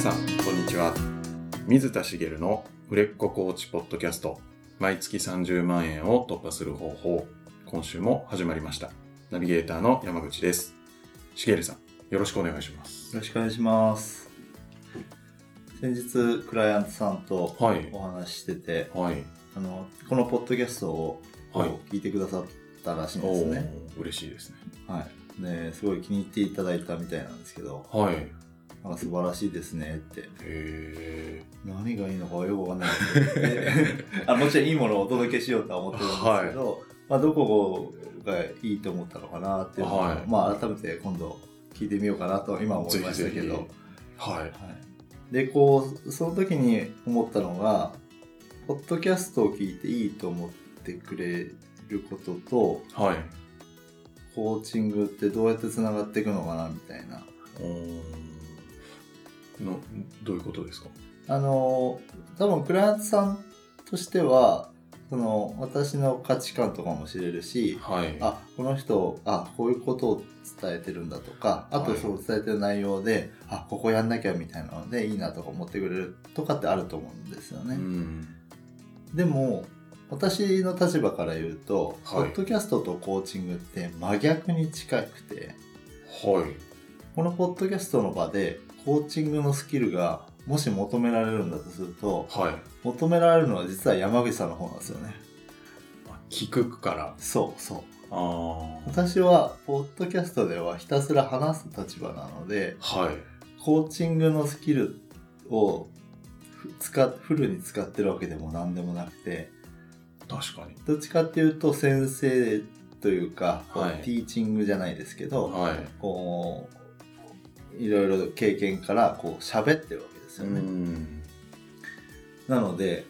さんこんにちは。水田茂の売れっ子コーチポッドキャスト。毎月30万円を突破する方法。今週も始まりました。ナビゲーターの山口です。茂さんよろしくお願いします。よろしくお願いします。先日クライアントさんとはい。お話ししてて、はい。あのこのポッドキャストをはい。聞いてくださったらしいんおですね、ー嬉しいですね。はい。ですごい気に入っていただいたみたいなんですけどはい。へなんか素晴らしいですねって。え何がいいのかよくわかんない。ですけどであもちろんいいものをお届けしようとは思ってるんですけど、まあ、どこがいいと思ったのかなっていうのを、はい。まあ、改めて今度聞いてみようかなと今思いましたけど。はい。はい、でこうその時に思ったのがポッドキャストを聞いていいと思ってくれることとはい。コーチングってどうやってつながっていくのかなみたいなのどういうことですか？あの多分クライアントさんとしてはその私の価値観とかも知れるしはい。あこの人あこういうことを伝えてるんだとかあとはい。そう伝えてる内容で、あここやんなきゃみたいなのでいいなとか思ってくれるとかってあると思うんですよね。うん。でも私の立場から言うと、はい。ポッドキャストとコーチングって真逆に近くてはい。このポッドキャストの場でコーチングのスキルがもし求められるんだとするとはい。求められるのは実は山口さんの方なんですよね。あ聞くから。そうそう。ああ私はポッドキャストではひたすら話す立場なのではい。コーチングのスキルをふ使っフルに使ってるわけでも何でもなくて。確かに。どっちかっていうと先生というか、はい。ティーチングじゃないですけど、はい。こういろいろ経験からこう喋ってるわけですよね。んなので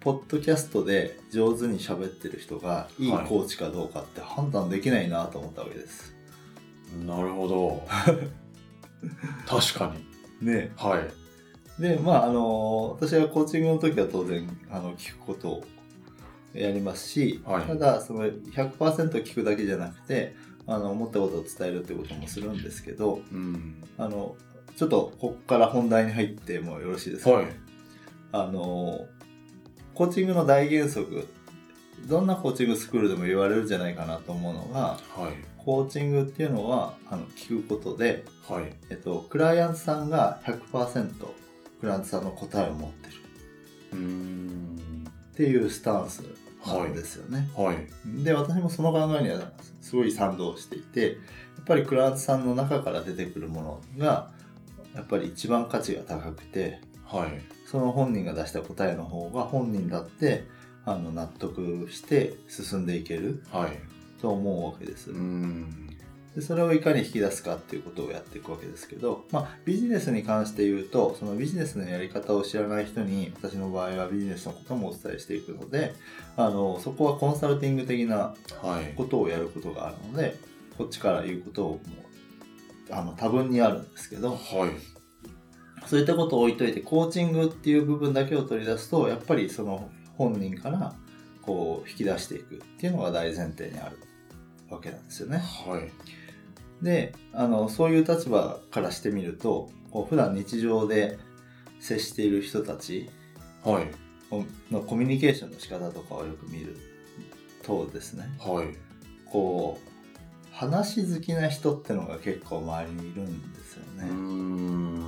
ポッドキャストで上手に喋ってる人がい。いはいコーチかどうかって判断できないなと思ったわけです。なるほど。確かに。ね。はい。でまああの私はコーチングの時は当然あの聞くことをやりますし、はい。ただその100%聞くだけじゃなくてあの思ったことを伝えるってこともするんですけどうん。あのちょっとここから本題に入ってもよろしいですか、はい。あのコーチングの大原則どんなコーチングスクールでも言われるんじゃないかなと思うのがはい。コーチングっていうのはあの聞くことで、はい。えっと、クライアントさんが100%クライアントさんの答えを持ってる。うーん。っていうスタンスなんですよね。はい。で私もその考えにはすごい賛同していてやっぱりクライアントさんの中から出てくるものがやっぱり一番価値が高くてはい。その本人が出した答えの方が本人だってあの納得して進んでいけるはい。と思うわけです。うーんでそれをいかに引き出すかっていうことをやっていくわけですけど、まあ、ビジネスに関して言うとそのビジネスのやり方を知らない人に私の場合はビジネスのこともお伝えしていくのであのそこはコンサルティング的なはい。ことをやることがあるのでこっちから言うことをもうあの多分にあるんですけどはい。そういったことを置いといてコーチングっていう部分だけを取り出すとやっぱりその本人からこう引き出していくっていうのが大前提にあるわけなんですよね。はいであのそういう立場からしてみるとこう普段日常で接している人たちはい。のコミュニケーションの仕方とかをよく見るとですね。はい。こう話好きな人ってのが結構周りにいるんですよね。ん。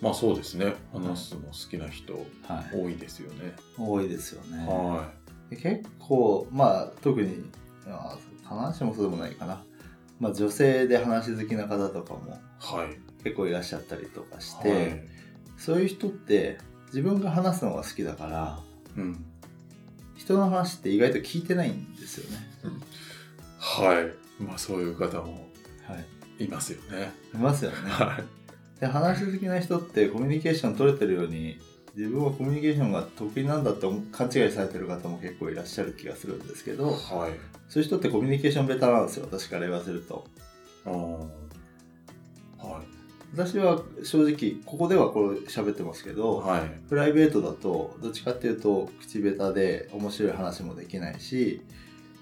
まあそうですね。話すの好きな人はい、多いですよね。多いですよね。はで結構まあ特にあ必ずしもそうでもないかな、まあ、女性で話好きな方とかもいはい。結構いらっしゃったりとかして、はい。そういう人って自分が話すのが好きだからうん。人の話って意外と聞いてないんですよね。はい。まあそういう方もはい、いますよね。いますよね。はい。で話好きな人ってコミュニケーション取れてるように自分はコミュニケーションが得意なんだって勘違いされてる方も結構いらっしゃる気がするんですけどはいそういう人ってコミュニケーションベタなんですよ私から言わせると。は私は正直ここではこれ喋ってますけいど、はいプライベートだとどっちかっていうと口下手で面白い話もできないし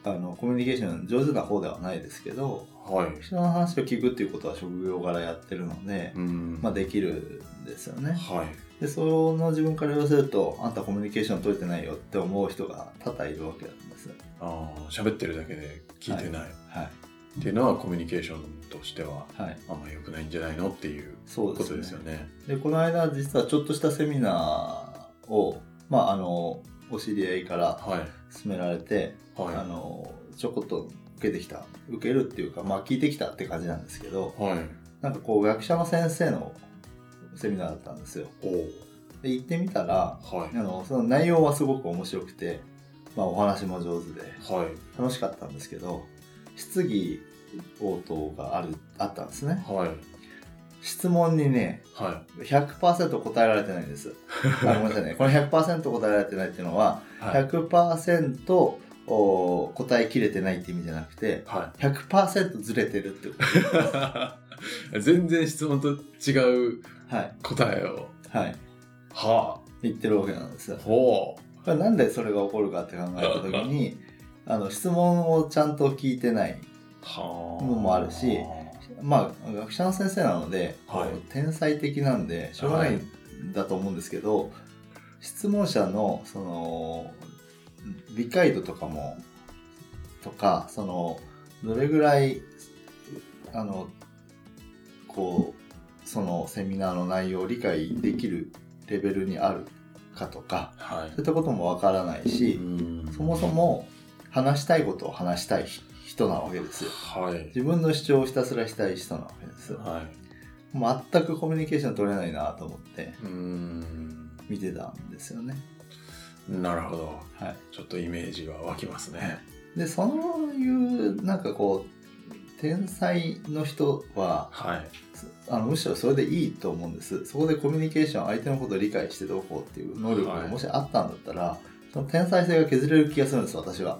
あのコミュニケーション上手な方ではないですけどはい。人の話を聞くっていうことは職業柄やってるので、うん。まあ、できるんですよね。はい。でその自分から言わせるとあんたコミュニケーション取れてないよって思う人が多々いるわけなんです。ああ、喋ってるだけで聞いてない。はいっていうのはコミュニケーションとしてははい、あんま良くないんじゃないのっていうこそうですねとですよね。でこの間実はちょっとしたセミナーを、まあ、あのお知り合いからはい。勧められて、はい。あのちょこっと受けてきた受けるっていうか、まあ、聞いてきたって感じなんですけどはい。なんかこう学者の先生のセミナーだったんですよ。で行ってみたらはい。あのその内容はすごく面白くて、まあ、お話も上手ではい。楽しかったんですけど質疑応答があるあったんですねはい。質問にねは100%答えられてないんです あごめんなさいねこの100%答えられてないっていうのは、い。はい。100%お答えきれてないって意味じゃなくては100%ずれてるってこい。全然質問と違うとはい答えを。はいは言ってるわけなんですあ。ほこれなんでそれが起こるかって考えた時に あの質問をちゃんと聞いてないうはあ。のもあるしまあ学者の先生なので、はい天才的なんでしょうがないんだと思うんですけど、質問者のその理解度とかもとかそのどれぐらいあのこうそのセミナーの内容を理解できるレベルにあるかとかはいそういったこともわからないし、うんそもそも話したいことを話したい人なわけですよ。はい。自分の主張をひたすらしたい人なわけです。はい。全くコミュニケーション取れないなと思って。見てたんですよね。なるほど。はい、ちょっとイメージは湧きますね。でそういうなんかこう天才の人ははい。あのむしろそれでいいと思うんですそこでコミュニケーション相手のことを理解してどうこうっていう能力がもしあったんだったら、その天才性が削れる気がするんです私は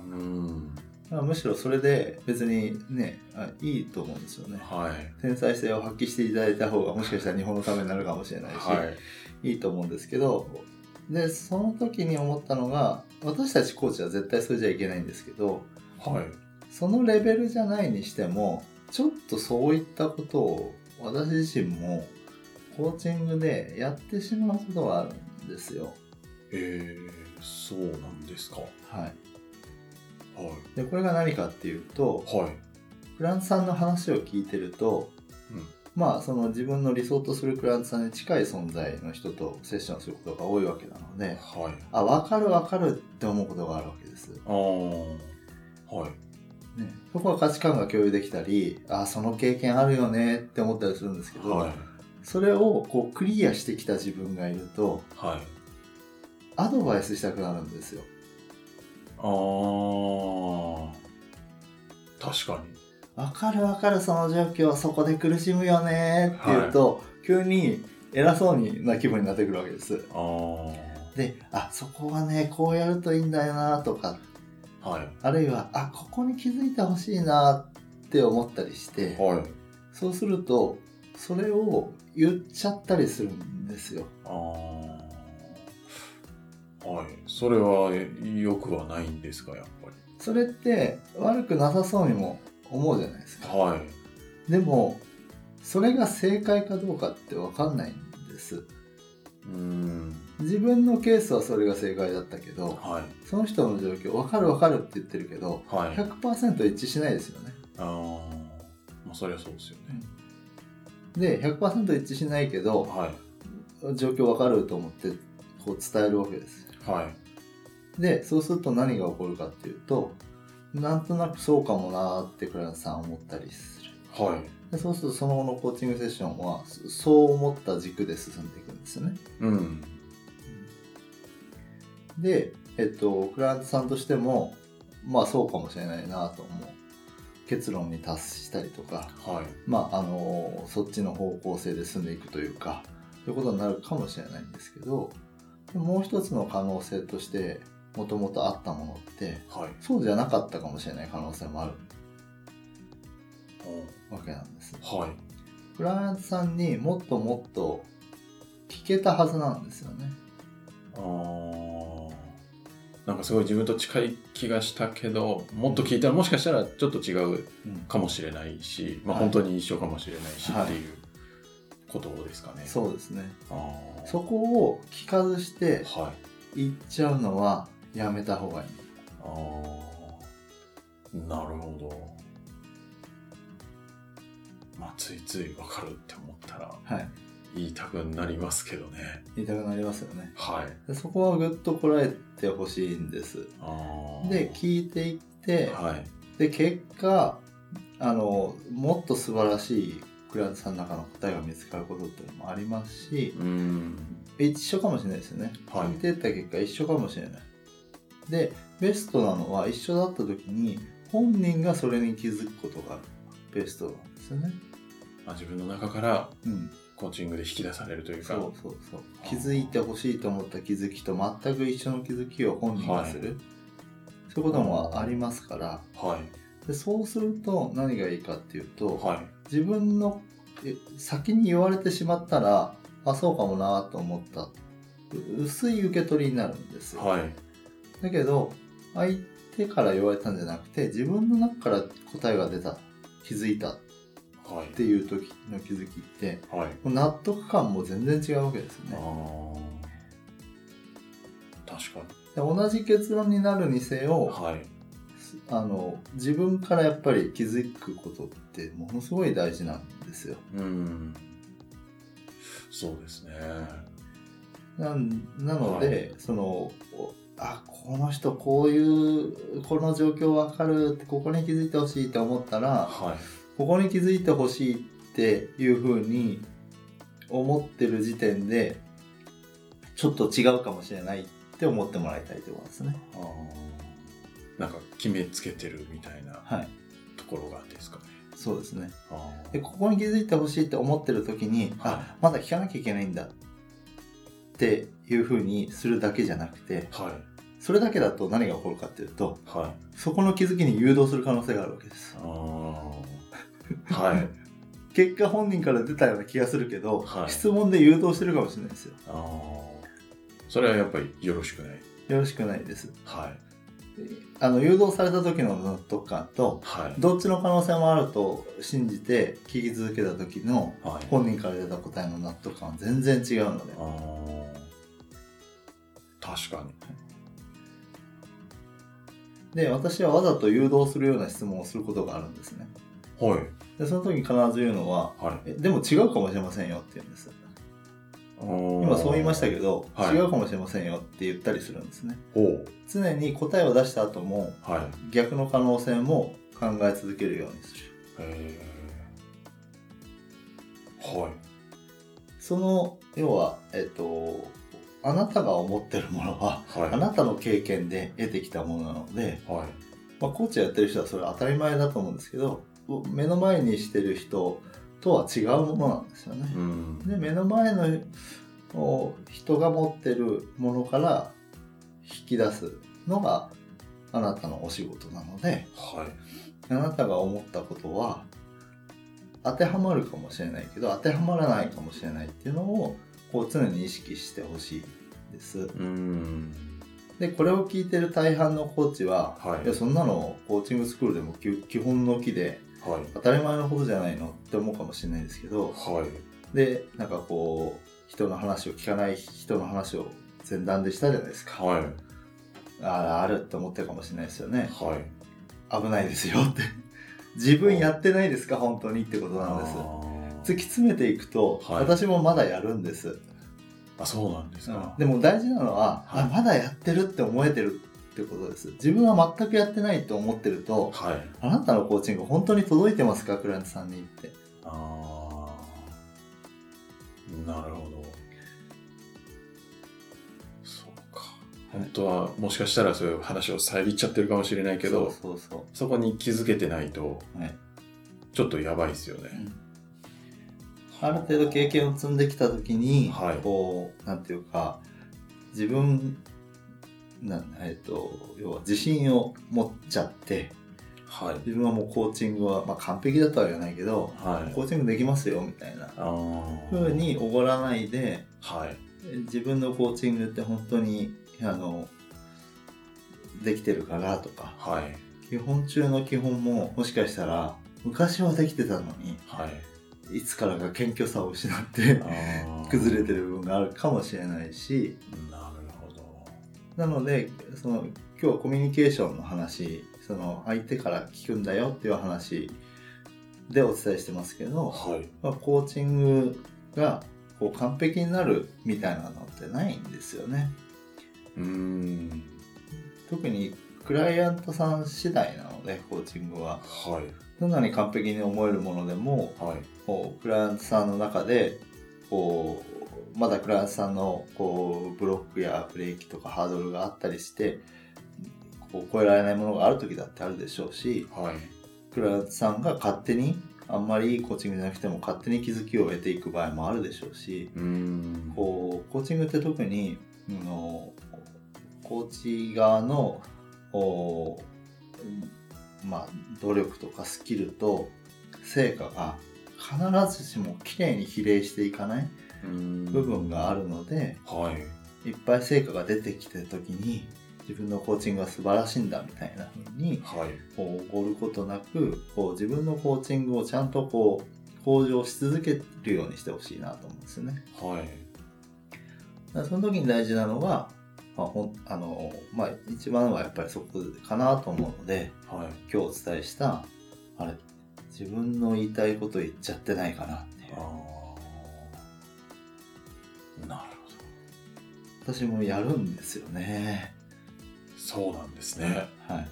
むしろそれで別にねあいいと思うんですよねはい。天才性を発揮していただいた方がもしかしたら日本のためになるかもしれないし、はい。いいと思うんですけどでその時に思ったのが私たちコーチは絶対それじゃいけないんですけどはい。そのレベルじゃないにしてもちょっとそういったことを私自身もコーチングでやってしまうことがあるんですよ。えー、そうなんですか。はい、はい。でこれが何かっていうとはい。クラントさんの話を聞いてると、うんまあその自分の理想とするクラントさんに近い存在の人とセッションすることが多いわけなのではい。あ分かる分かるって思うことがあるわけです。あー。はい。ね、そこは価値観が共有できたりあその経験あるよねって思ったりするんですけど、はい。それをこうクリアしてきた自分がいるとはい。アドバイスしたくなるんですよ。あー。確かに。わかるわかるその状況そこで苦しむよねって言うと、急に偉そうにな気分になってくるわけです。あー。であそこはねこうやるといいんだよなとかはい。あるいはあここに気づいてほしいなって思ったりしてはい。そうするとそれを言っちゃったりするんですよ。はい。それは良くはないんですか、やっぱり。それって悪くなさそうにも思うじゃないですか。はい。でもそれが正解かどうかって分かんないんですうーん。自分のケースはそれが正解だったけどはい。その人の状況分かる分かるって言ってるけどはい。100%一致しないですよねあー。まあ、そりゃそうですよね。で100%一致しないけどはい。状況分かると思ってこう伝えるわけですはい。でそうすると何が起こるかっていうとなんとなくそうかもなーってクライアントさん思ったりするはい。でそうするとその後のコーチングセッションはそそう思った軸で進んでいくんですよねうん。で、えっと、クライアントさんとしても、まあそうかもしれないなと思う。結論に達したりとか、はい。まああの、そっちの方向性で進んでいくというか、ということになるかもしれないんですけど、もう一つの可能性として、もともとあったものって、はい。そうじゃなかったかもしれない可能性もあるおわけなんです。はい。クライアントさんにもっともっと聞けたはずなんですよね。あーなんかすごい自分と近い気がしたけどもっと聞いたらもしかしたらちょっと違ううん。かもしれないし、まあ、はい本当に一緒かもしれないしはいっていうことですかね。そうですね。そこを聞かずしてはい。言っちゃうのはやめた方がいい。あー。なるほど。まあ、ついつい分かるって思ったら。はい言いたくなりますけどね。言いたくなりますよねはい。でそこはぐっとこらえてほしいんですで聞いていってはい。で結果あのもっと素晴らしいクライアントさんの中の答えが見つかることっていうのもありますしうん。一緒かもしれないですよね、はい聞いてった結果一緒かもしれないでベストなのは一緒だった時に本人がそれに気づくことがベストなんですよねまあ、自分の中からうんコーチングで引き出されるというか。そうそうそう気づいてほしいと思った気づきと全く一緒の気づきを本人がする、はいそういうこともありますからはい。でそうすると何がいいかっていうと、はい。自分のえ先に言われてしまったらあそうかもなと思ったう薄い受け取りになるんですよ、はい。だけど相手から言われたんじゃなくて自分の中から答えが出た気づいたっはい。ていう時の気づきってはい。納得感も全然違うわけですよあねー確かに。で同じ結論になるにせよはい。あの自分からやっぱり気づくことってものすごい大事なんですようん。そうですね。なんなので、はいそのおあこの人こういうこの状況わかるってここに気づいてほしいって思ったらはい。ここに気づいてほしいっていうふうに思ってる時点でちょっと違うかもしれないって思ってもらいたいってことですね。なんか決めつけてるみたいなはい、ところがですかね。そうですね。でここに気づいてほしいって思ってる時に、はいあまだ聞かなきゃいけないんだっていうふうにするだけじゃなくてはい。それだけだと何が起こるかっていうとはい。そこの気づきに誘導する可能性があるわけですあーはい。結果本人から出たような気がするけど、はい質問で誘導してるかもしれないですよあーそれはやっぱりよろしくない？よろしくないですはい。あの誘導された時の納得感とはい。どっちの可能性もあると信じて聞き続けた時のはい。本人から出た答えの納得感は全然違うのであー確かに。で私はわざと誘導するような質問をすることがあるんですねはい。でその時に必ず言うのははい。えでも違うかもしれませんよって言うんです今今そう言いましたけど、はい違うかもしれませんよって言ったりするんですねほう。常に答えを出した後もはい。逆の可能性も考え続けるようにするはい。その要はえっとあなたが思ってるものははい。あなたの経験で得てきたものなので、はい。まあ、コーチやってる人はそれは当たり前だと思うんですけど目の前にしてる人とは違うものなんですよね。うん。で目の前のお人が持ってるものから引き出すのがあなたのお仕事なのではい。あなたが思ったことは当てはまるかもしれないけど当てはまらないかもしれないっていうのをこう常に意識してほしいです。うん。でこれを聞いてる大半のコーチは、はいやそんなのコーチングスクールでも基基本の木ではい。当たり前のことじゃないのって思うかもしれないですけどはい。でなんかこう人の話を聞かない人の話を前段でしたじゃないですかはい。あるあるって思ってるかもしれないですよねはい。危ないですよって 自分やってないですか？本当にってことなんです突き詰めていくと、はい私もまだやるんです、あ、そうなんですか。でも大事なのは、はいあまだやってるって思えてるってことです自分は全くやってないと思ってるとはい。あなたのコーチング本当に届いてますかクライアントさんにってああ。なるほど。そうか。本当は、もしかしたらそういう話を遮っちゃってるかもしれないけど、そそうそうそこに気づけてないと、う、はい、ちょっとやばいですよね。ある程度経験を積んできた時に、はいこうなんていうか自分なんえっと要は自信を持っちゃってはい。自分はもうコーチングは、まあ、完璧だとは言わないけどはい。コーチングできますよみたいな。ふうにおごらないではい。自分のコーチングって本当にあのできてるかなとかはい。基本中の基本ももしかしたら昔はできてたのにはい。いつからか謙虚さを失って 崩れてる部分があるかもしれないしな。なのでその今日はコミュニケーションの話その相手から聞くんだよっていう話でお伝えしてますけど、はい。まあ、コーチングがこう完璧になるみたいなのってないんですよね。うーん。特にクライアントさん次第なのでコーチングははい。どんなに完璧に思えるものでもはい。こうクライアントさんの中でこうまだクライアントさんのこうブロックやブレーキとかハードルがあったりしてこう超えられないものがある時だってあるでしょうしはい。クライアントさんが勝手にあんまりいいコーチングじゃなくても勝手に気づきを得ていく場合もあるでしょうしうーん。こうコーチングって特にあのコーチ側のおまあ努力とかスキルと成果が必ずしもきれいに比例していかない部分があるのではい。いっぱい成果が出てきてる時に自分のコーチングは素晴らしいんだみたいな風にはい。こうおごることなくこう自分のコーチングをちゃんとこう向上し続けるようにしてほしいなと思うんですよね。はい。だその時に大事なのは、まあほんあのまあ、一番はやっぱりそこかなと思うのではい。今日お伝えしたあれ自分の言いたいこと言っちゃってないかなっていう。なるほ私もやるんですよね。ど。そうなんですね。はい、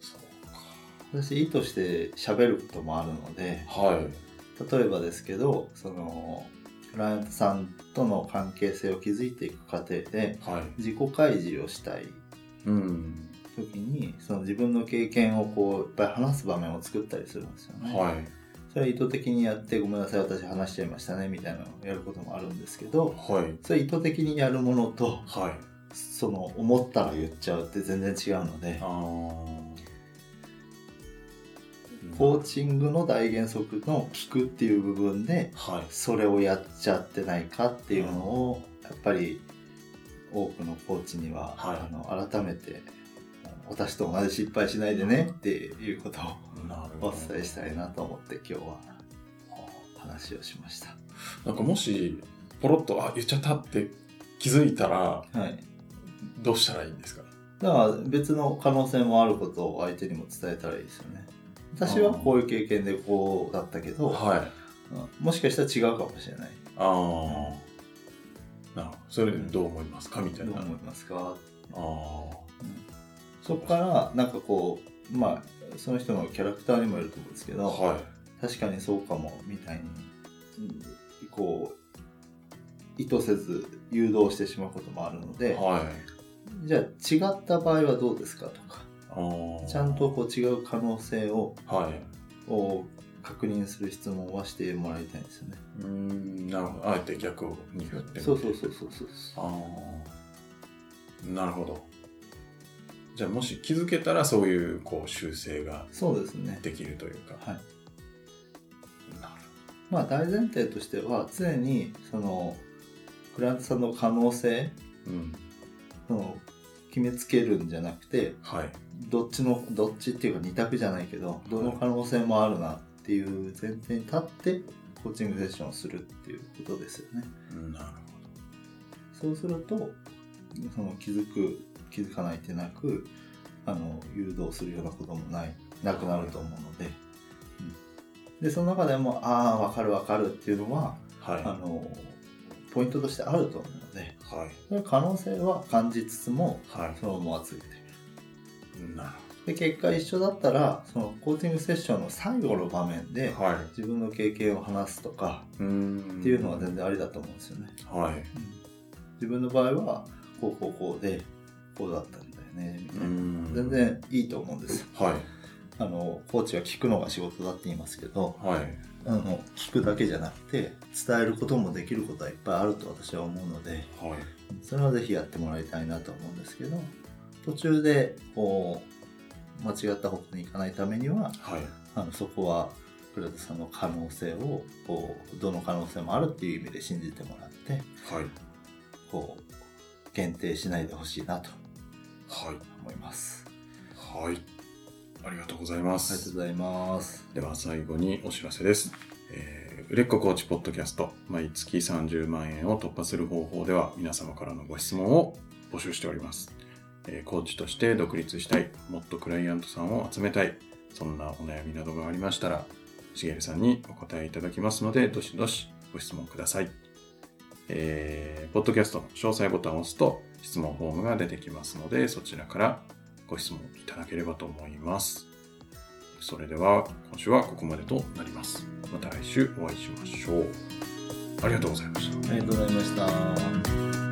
そうか。私意図して喋ることもあるのではい。例えばですけどそのクライアントさんとの関係性を築いていく過程ではい。自己開示をしたいうん。時にその自分の経験をこういっぱい話す場面を作ったりするんですよね。はい。それは意図的にやってごめんなさい私話しちゃいましたねみたいなのをやることもあるんですけどはい。それ意図的にやるものとはい。その思ったら言っちゃうって全然違うので。コーチングの大原則の聞くっていう部分ではい。それをやっちゃってないかっていうのをやっぱり多くのコーチには、はいあの改めて私と同じ失敗しないでねっていうことを。お伝えしたいなと思って今日は話をしました。なんかもし、ポロッと、あ、言っちゃったって気づいたら、はい。どうしたらいいんですか？だから別の可能性もあることを相手にも伝えたらいいですよね。私はこういう経験でこうだったけど、はい。うんもしかしたら違うかもしれない。ああ。な。それどう思いますか？みたいな。どう思いますか？あそこからなんかこうまあその人のキャラクターにもよると思うんですけあ。ど、はい。確かにそうかもみたいにうんこう意図せず誘導してしまうこともあるので、はい。じゃあ違った場合はどうですかとか。ちゃんとこう違う可能性をはい。を確認する質問はしてもらいたいんですよね。うーん、なるほど。あえて逆に振ってそうそうそうそうそうああ。なるほど。じゃあもし気づけたらそういうこう修正がそうですね。できるというか。はい。なるまあ大前提としては常にそのクライアントさんの可能性ほど。うん。その決めつけるんじゃなくてはい。どっちのどっちっていうか二択じゃないけどどの可能性もあるなっていう前提に立ってコーチングセッションをするっていうことですよね。なるそうするとその気づく気づかないってなくあの誘導するようなこともないなくなると思うので、うん、でその中でもああ分かる分かるっていうのは。はい。あのポイントとしてあると思うのではい。それ可能性は感じつつもはい。そのまま続けてみるなるで結果一緒だったらそのコーチングセッションの最後の場面で。自分の経験を話すとか。っていうのは全然ありだと思うんですよね、はい。うん自分の場合はこうこうこうでこうだったんだよねみたういなん。全。然いいと思うんですはい。あのコーチは聞くのが仕事だって言いますけどはい。あの聞くだけじゃなくて伝えることもできることはいっぱいあると私は思うのではい。それはぜひやってもらいたいなと思うんですけど途中でこう間違った方向に行かないためにははい。あのそこは倉田さんの可能性をこうどの可能性もあるっていう意味で信じてもらってはい。こう限定しないでほしいなとはい。思います。はい。ありがとうございまありがとうす。ございます。では最後にお知らせです。えー売れっ子コーチポッドキャスト、毎月30万円を突破する方法では皆様からのご質問を募集しております。えーコーチとして独立したい、もっとクライアントさんを集めたい、そんなお悩みなどがありましたら、しげるさんにお答えいただきますので、どしどしご質問ください。えーポッドキャストの詳細ボタンを押すと質問フォームが出てきますので、そちらからご質問いただければと思います。それでは今週はここまでとなります。また来週お会いしましょう。ありがとうございました。ありがとうございました。